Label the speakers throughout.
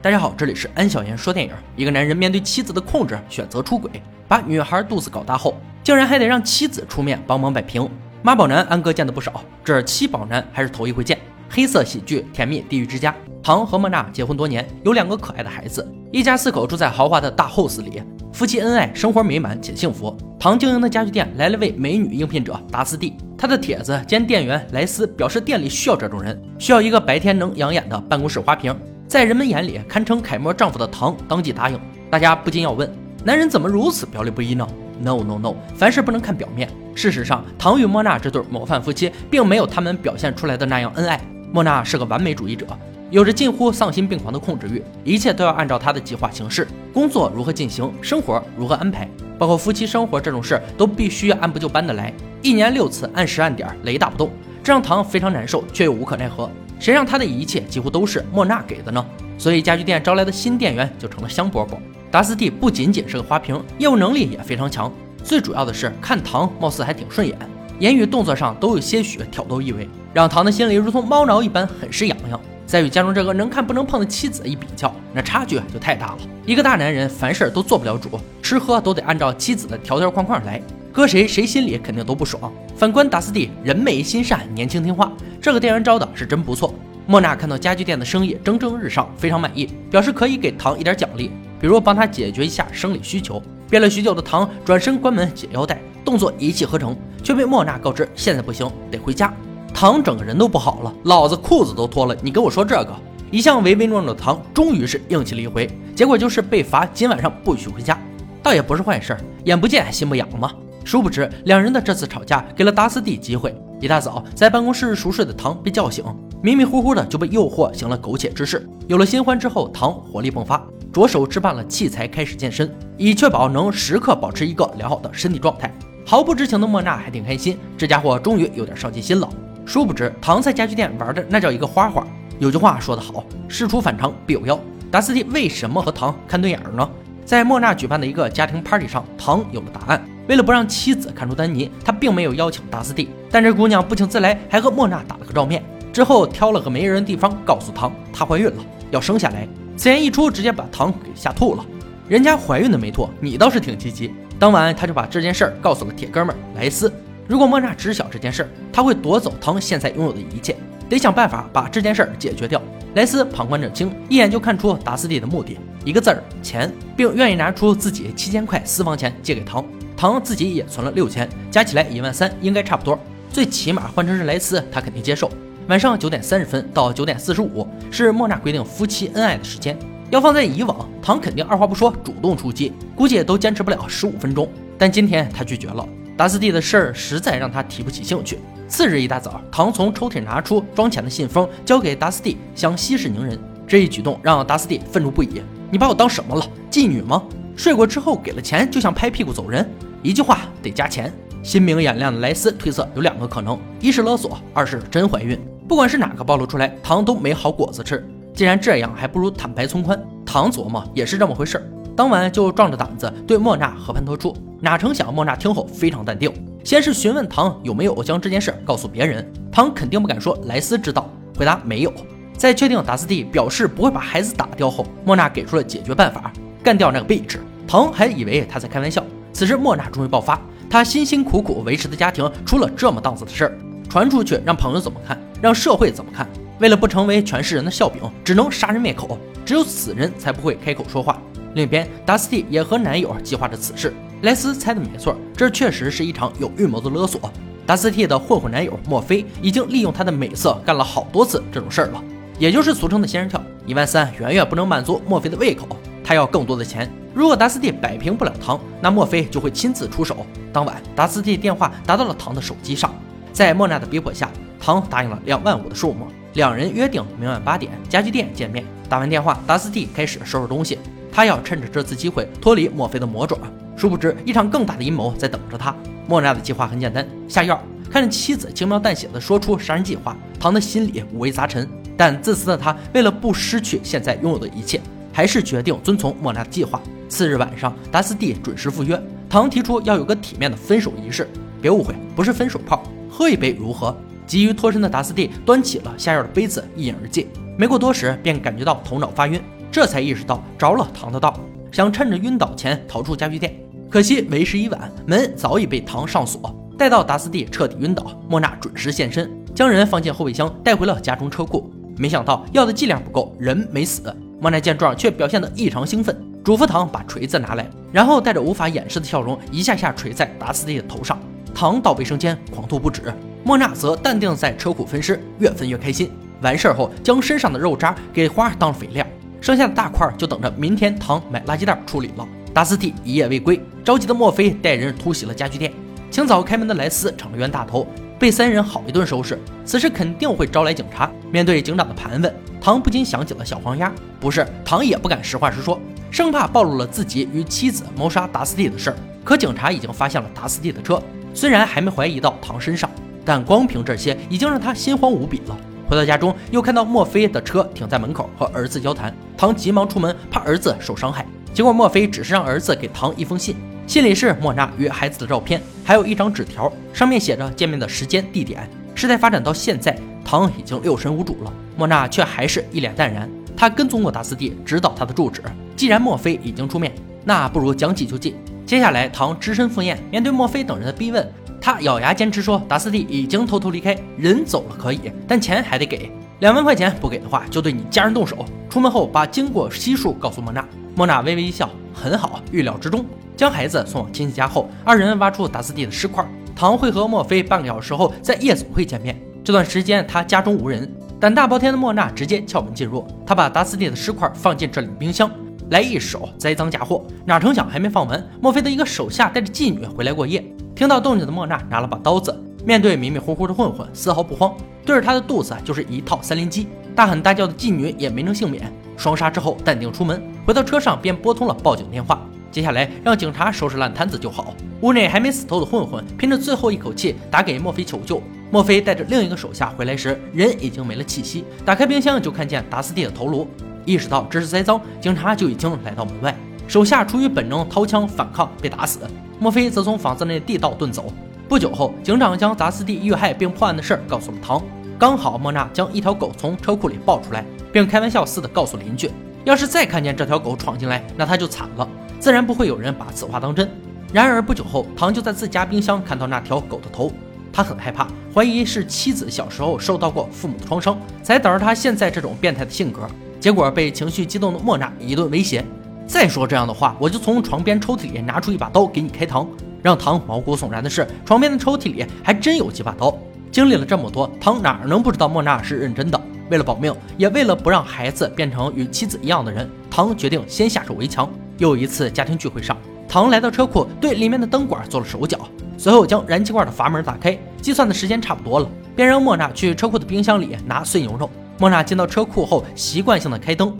Speaker 1: 大家好，这里是安小言说电影。一个男人面对妻子的控制，选择出轨，把女孩肚子搞大后，竟然还得让妻子出面帮忙摆平。妈宝男安哥见的不少，这七宝男还是头一回见。黑色喜剧，甜蜜地狱之家。唐和莫娜结婚多年，有两个可爱的孩子，一家四口住在豪华的大 house 里，夫妻恩爱，生活美满且幸福。唐经营的家具店来了位美女应聘者达斯蒂，他的帖子兼店员莱斯表示店里需要这种人，需要一个白天能养眼的办公室花瓶。在人们眼里堪称楷模丈夫的唐当即答应，大家不禁要问：男人怎么如此表里不一呢？No No No，凡事不能看表面。事实上，唐与莫娜这对模范夫妻并没有他们表现出来的那样恩爱。莫娜是个完美主义者，有着近乎丧心病狂的控制欲，一切都要按照她的计划行事。工作如何进行，生活如何安排，包括夫妻生活这种事，都必须按部就班的来。一年六次，按时按点，雷打不动，这让唐非常难受，却又无可奈何。谁让他的一切几乎都是莫娜给的呢？所以家具店招来的新店员就成了香饽饽。达斯蒂不仅仅是个花瓶，业务能力也非常强。最主要的是看唐貌似还挺顺眼，言语动作上都有些许挑逗意味，让唐的心里如同猫挠一般很是痒痒。再与家中这个能看不能碰的妻子一比较，那差距就太大了。一个大男人凡事都做不了主，吃喝都得按照妻子的条条框框来，搁谁谁心里肯定都不爽。反观达斯蒂，人美心善，年轻听话。这个店员招的是真不错。莫娜看到家具店的生意蒸蒸日上，非常满意，表示可以给唐一点奖励，比如帮他解决一下生理需求。憋了许久的唐转身关门解腰带，动作一气呵成，却被莫娜告知现在不行，得回家。唐整个人都不好了，老子裤子都脱了，你跟我说这个？一向唯唯诺诺的唐终于是硬气了一回，结果就是被罚今晚上不许回家，倒也不是坏事，眼不见心不痒嘛。殊不知两人的这次吵架给了达斯蒂机会。一大早，在办公室熟睡的唐被叫醒，迷迷糊糊的就被诱惑行了苟且之事。有了新欢之后，唐活力迸发，着手置办了器材，开始健身，以确保能时刻保持一个良好的身体状态。毫不知情的莫娜还挺开心，这家伙终于有点上进心了。殊不知，唐在家具店玩的那叫一个花花。有句话说得好，事出反常必有妖。达斯蒂为什么和唐看对眼呢？在莫娜举办的一个家庭 party 上，唐有了答案。为了不让妻子看出丹尼，他并没有邀请达斯蒂，但这姑娘不请自来，还和莫娜打了个照面。之后挑了个没人的地方，告诉唐她怀孕了，要生下来。此言一出，直接把唐给吓吐了。人家怀孕的没错，你倒是挺积极。当晚他就把这件事儿告诉了铁哥们莱斯。如果莫娜知晓这件事儿，他会夺走唐现在拥有的一切，得想办法把这件事儿解决掉。莱斯旁观者清，一眼就看出达斯蒂的目的，一个字儿钱，并愿意拿出自己七千块私房钱借给唐。唐自己也存了六千，加起来一万三，应该差不多。最起码换成是莱斯，他肯定接受。晚上九点三十分到九点四十五是莫娜规定夫妻恩爱的时间。要放在以往，唐肯定二话不说主动出击，估计也都坚持不了十五分钟。但今天他拒绝了，达斯蒂的事儿实在让他提不起兴趣。次日一大早，唐从抽屉拿出装钱的信封，交给达斯蒂，想息事宁人。这一举动让达斯蒂愤怒不已：“你把我当什么了？妓女吗？睡过之后给了钱就想拍屁股走人？”一句话得加钱。心明眼亮的莱斯推测有两个可能：一是勒索，二是真怀孕。不管是哪个暴露出来，唐都没好果子吃。既然这样，还不如坦白从宽。唐琢磨也是这么回事，当晚就壮着胆子对莫娜和盘托出。哪成想莫娜听后非常淡定，先是询问唐有没有将这件事告诉别人，唐肯定不敢说莱斯知道，回答没有。在确定达斯蒂表示不会把孩子打掉后，莫娜给出了解决办法：干掉那个 bitch。唐还以为他在开玩笑。此时，莫娜终于爆发。她辛辛苦苦维持的家庭出了这么档次的事儿，传出去让朋友怎么看？让社会怎么看？为了不成为全世人的笑柄，只能杀人灭口。只有死人才不会开口说话。另一边，达斯蒂也和男友计划着此事。莱斯猜的没错，这确实是一场有预谋的勒索。达斯蒂的混混男友墨菲已经利用他的美色干了好多次这种事儿了，也就是俗称的仙人跳。一万三远远不能满足墨菲的胃口。他要更多的钱。如果达斯蒂摆平不了唐，那墨菲就会亲自出手。当晚，达斯蒂电话打到了唐的手机上，在莫娜的逼迫下，唐答应了两万五的数目。两人约定明晚八点家具店见面。打完电话，达斯蒂开始收拾东西，他要趁着这次机会脱离墨菲的魔爪。殊不知，一场更大的阴谋在等着他。莫娜的计划很简单：下药。看着妻子轻描淡写的说出杀人计划，唐的心里五味杂陈。但自私的他，为了不失去现在拥有的一切。还是决定遵从莫娜的计划。次日晚上，达斯蒂准时赴约。唐提出要有个体面的分手仪式，别误会，不是分手炮，喝一杯如何？急于脱身的达斯蒂端起了下药的杯子，一饮而尽。没过多时，便感觉到头脑发晕。这才意识到着了唐的道，想趁着晕倒前逃出家具店。可惜为时已晚，门早已被唐上锁。待到达斯蒂彻底晕倒，莫娜准时现身，将人放进后备箱，带回了家中车库。没想到药的剂量不够，人没死。莫奈见状，却表现得异常兴奋，嘱咐唐把锤子拿来，然后带着无法掩饰的笑容，一下下锤在达斯蒂的头上。唐到卫生间狂吐不止，莫娜则淡定在车库分尸，越分越开心。完事儿后，将身上的肉渣给花当肥料，剩下的大块就等着明天唐买垃圾袋处理了。达斯蒂一夜未归，着急的墨菲带人突袭了家具店。清早开门的莱斯成了冤大头，被三人好一顿收拾。此时肯定会招来警察。面对警长的盘问，唐不禁想起了小黄鸭。不是，唐也不敢实话实说，生怕暴露了自己与妻子谋杀达斯蒂的事儿。可警察已经发现了达斯蒂的车，虽然还没怀疑到唐身上，但光凭这些已经让他心慌无比了。回到家中，又看到墨菲的车停在门口，和儿子交谈。唐急忙出门，怕儿子受伤害。结果墨菲只是让儿子给唐一封信。信里是莫娜与孩子的照片，还有一张纸条，上面写着见面的时间、地点。事态发展到现在，唐已经六神无主了，莫娜却还是一脸淡然。他跟踪过达斯蒂，知道他的住址。既然墨菲已经出面，那不如将计就计。接下来，唐只身赴宴，面对墨菲等人的逼问，他咬牙坚持说达斯蒂已经偷偷离开，人走了可以，但钱还得给。两万块钱不给的话，就对你家人动手。出门后把经过悉数告诉莫娜，莫娜微微一笑，很好，预料之中。将孩子送往亲戚家后，二人挖出达斯蒂的尸块。唐会和墨菲半个小时后在夜总会见面。这段时间他家中无人，胆大包天的莫娜直接撬门进入。他把达斯蒂的尸块放进这里的冰箱，来一手栽赃嫁祸。哪成想还没放完，墨菲的一个手下带着妓女回来过夜。听到动静的莫娜拿了把刀子，面对迷迷糊糊的混混，丝毫不慌，对着他的肚子就是一套三连击。大喊大叫的妓女也没能幸免。双杀之后，淡定出门，回到车上便拨通了报警电话。接下来让警察收拾烂摊子就好。屋内还没死透的混混拼着最后一口气打给墨菲求救。墨菲带着另一个手下回来时，人已经没了气息。打开冰箱就看见达斯蒂的头颅，意识到这是栽赃，警察就已经来到门外。手下出于本能掏枪反抗，被打死。墨菲则从房子内地道遁走。不久后，警长将达斯蒂遇害并破案的事告诉了唐。刚好莫娜将一条狗从车库里抱出来，并开玩笑似的告诉邻居，要是再看见这条狗闯进来，那他就惨了。自然不会有人把此话当真。然而不久后，唐就在自家冰箱看到那条狗的头，他很害怕，怀疑是妻子小时候受到过父母的创伤，才导致他现在这种变态的性格。结果被情绪激动的莫娜一顿威胁：“再说这样的话，我就从床边抽屉里拿出一把刀给你开膛。”让唐毛骨悚然的是，床边的抽屉里还真有几把刀。经历了这么多，唐哪能不知道莫娜是认真的？为了保命，也为了不让孩子变成与妻子一样的人，唐决定先下手为强。又一次家庭聚会上，唐来到车库，对里面的灯管做了手脚，随后将燃气罐的阀门打开，计算的时间差不多了，便让莫娜去车库的冰箱里拿碎牛肉。莫娜进到车库后，习惯性的开灯。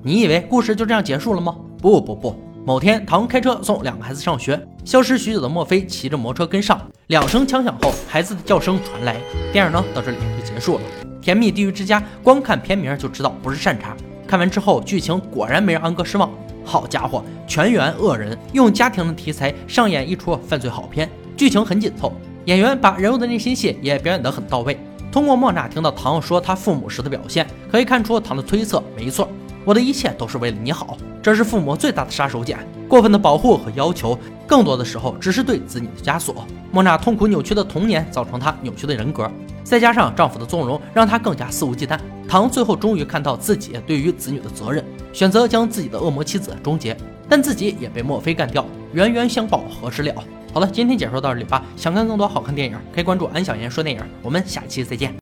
Speaker 1: 你以为故事就这样结束了吗？不不不，某天，唐开车送两个孩子上学，消失许久的墨菲骑着摩托车跟上，两声枪响后，孩子的叫声传来，电影呢到这里就结束了。甜蜜地狱之家，光看片名就知道不是善茬。看完之后，剧情果然没让安哥失望。好家伙，全员恶人，用家庭的题材上演一出犯罪好片，剧情很紧凑，演员把人物的内心戏也表演得很到位。通过莫娜听到唐说他父母时的表现，可以看出唐的推测没错。我的一切都是为了你好，这是父母最大的杀手锏。过分的保护和要求，更多的时候只是对子女的枷锁。莫娜痛苦扭曲的童年，造成她扭曲的人格。再加上丈夫的纵容，让她更加肆无忌惮。唐最后终于看到自己对于子女的责任，选择将自己的恶魔妻子终结，但自己也被墨菲干掉。冤冤相报何时了？好了，今天解说到这里吧。想看更多好看电影，可以关注安小言说电影。我们下期再见。